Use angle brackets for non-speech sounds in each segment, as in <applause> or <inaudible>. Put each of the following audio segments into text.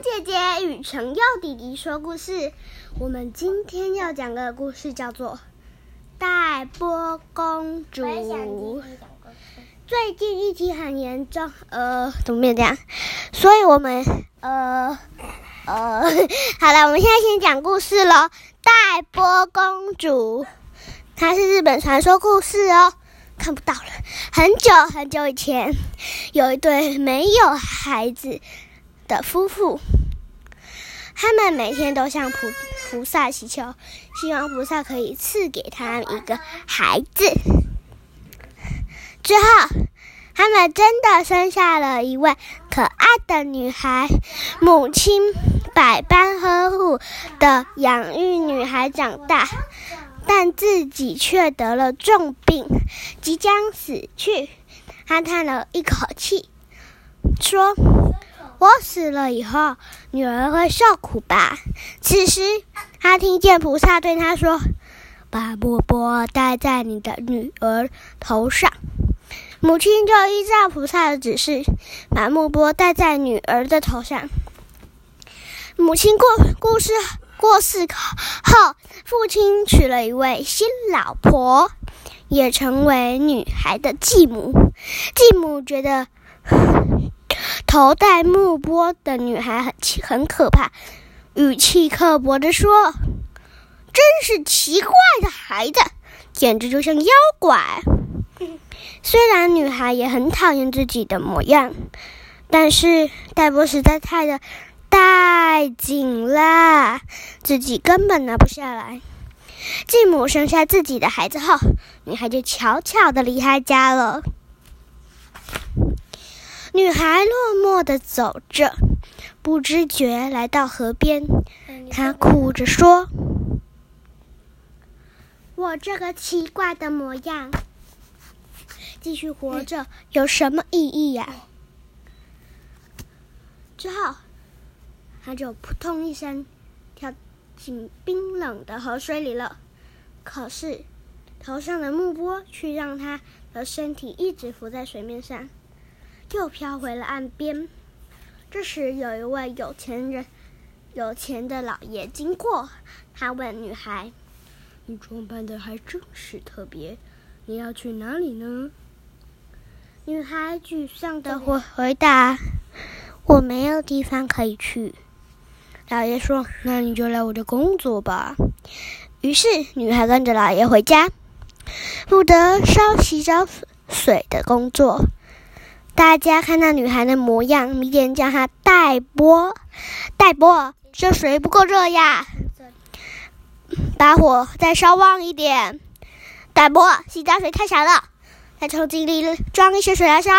姐姐与程佑弟弟说故事。我们今天要讲的故事叫做《黛波公主》。最近疫情很严重，呃，怎么变这样？所以我们，呃，呃，<laughs> 好了，我们现在先讲故事喽。黛波公主，它是日本传说故事哦。看不到了，很久很久以前，有一对没有孩子的夫妇，他们每天都向菩菩萨祈求，希望菩萨可以赐给他一个孩子。之后，他们真的生下了一位可爱的女孩，母亲百般呵护的养育女孩长大。但自己却得了重病，即将死去。他叹了一口气，说：“我死了以后，女儿会受苦吧？”此时，他听见菩萨对他说：“把波波戴在你的女儿头上。”母亲就依照菩萨的指示，把木钵戴在女儿的头上。母亲过故事。过世后，父亲娶了一位新老婆，也成为女孩的继母。继母觉得头戴木钵的女孩很很可怕，语气刻薄地说：“真是奇怪的孩子，简直就像妖怪。<laughs> ”虽然女孩也很讨厌自己的模样，但是戴波实在太的。太紧了，自己根本拿不下来。继母生下自己的孩子后，女孩就悄悄的离开家了。女孩落寞地走着，不知觉来到河边，她哭着说：“我这个奇怪的模样，继续活着有什么意义呀？”之后。他就扑通一声跳进冰冷的河水里了。可是头上的木波却让他的身体一直浮在水面上，又飘回了岸边。这时，有一位有钱人、有钱的老爷经过，他问女孩：“你装扮的还真是特别，你要去哪里呢？”女孩沮丧的回回答：“我没有地方可以去。”老爷说：“那你就来我的工作吧。”于是，女孩跟着老爷回家，负责烧洗澡水的工作。大家看那女孩的模样，迷恋叫她戴波。戴波，这水不够热呀，把火再烧旺一点。戴波，洗澡水太少了，再从井里装一些水来烧。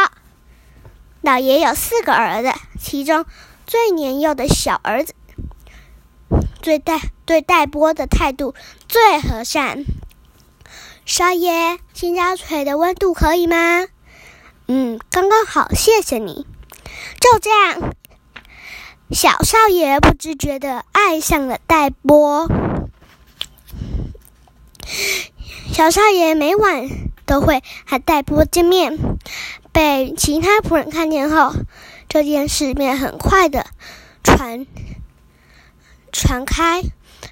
老爷有四个儿子，其中最年幼的小儿子。对待对待波的态度最和善。少爷，洗澡水的温度可以吗？嗯，刚刚好，谢谢你。就这样，小少爷不自觉的爱上了戴波。小少爷每晚都会和戴波见面，被其他仆人看见后，这件事便很快的传。传开，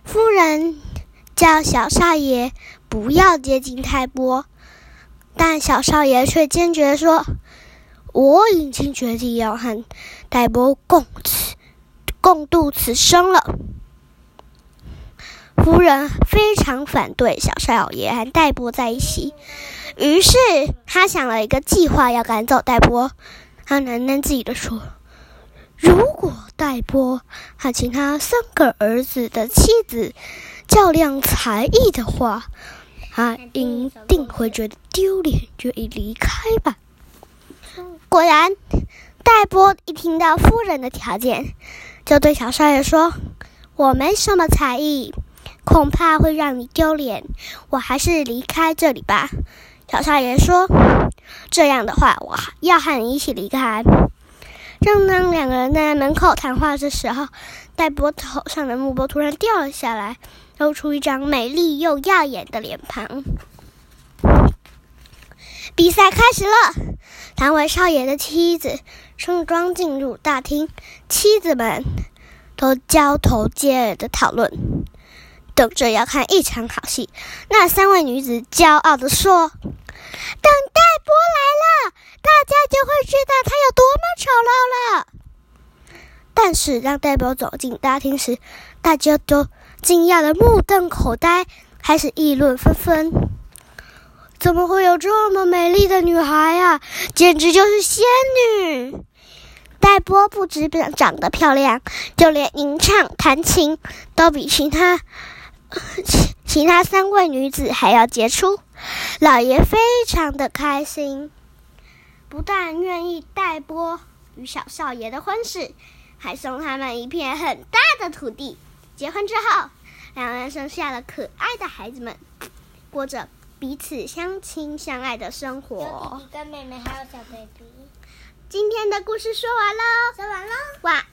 夫人叫小少爷不要接近泰波，但小少爷却坚决说：“我已经决定要和戴波共此共度此生了。”夫人非常反对小少爷和戴波在一起，于是他想了一个计划，要赶走戴波。他喃喃自语的说。如果戴波和其他三个儿子的妻子较量才艺的话，他一定会觉得丢脸，就已离开吧。果然，戴波一听到夫人的条件，就对小少爷说：“我没什么才艺，恐怕会让你丢脸，我还是离开这里吧。”小少爷说：“这样的话，我要和你一起离开。”正当两个人在门口谈话的时候，戴波头上的木波突然掉了下来，露出一张美丽又耀眼的脸庞。比赛开始了，三位少爷的妻子盛装进入大厅，妻子们都交头接耳的讨论，等着要看一场好戏。那三位女子骄傲的说：“等戴波来了，大家就会知道他有多么丑陋了。”但是当戴博走进大厅时，大家都惊讶的目瞪口呆，开始议论纷纷：“怎么会有这么美丽的女孩呀？简直就是仙女！”戴波不止长得漂亮，就连吟唱、弹琴都比其他 <laughs> 其其他三位女子还要杰出。老爷非常的开心，不但愿意戴波与小少爷的婚事，还送他们一片很大的土地。结婚之后，两人生下了可爱的孩子们，过着彼此相亲相爱的生活。弟弟跟妹妹还有小 baby。今天的故事说完喽，说完喽，晚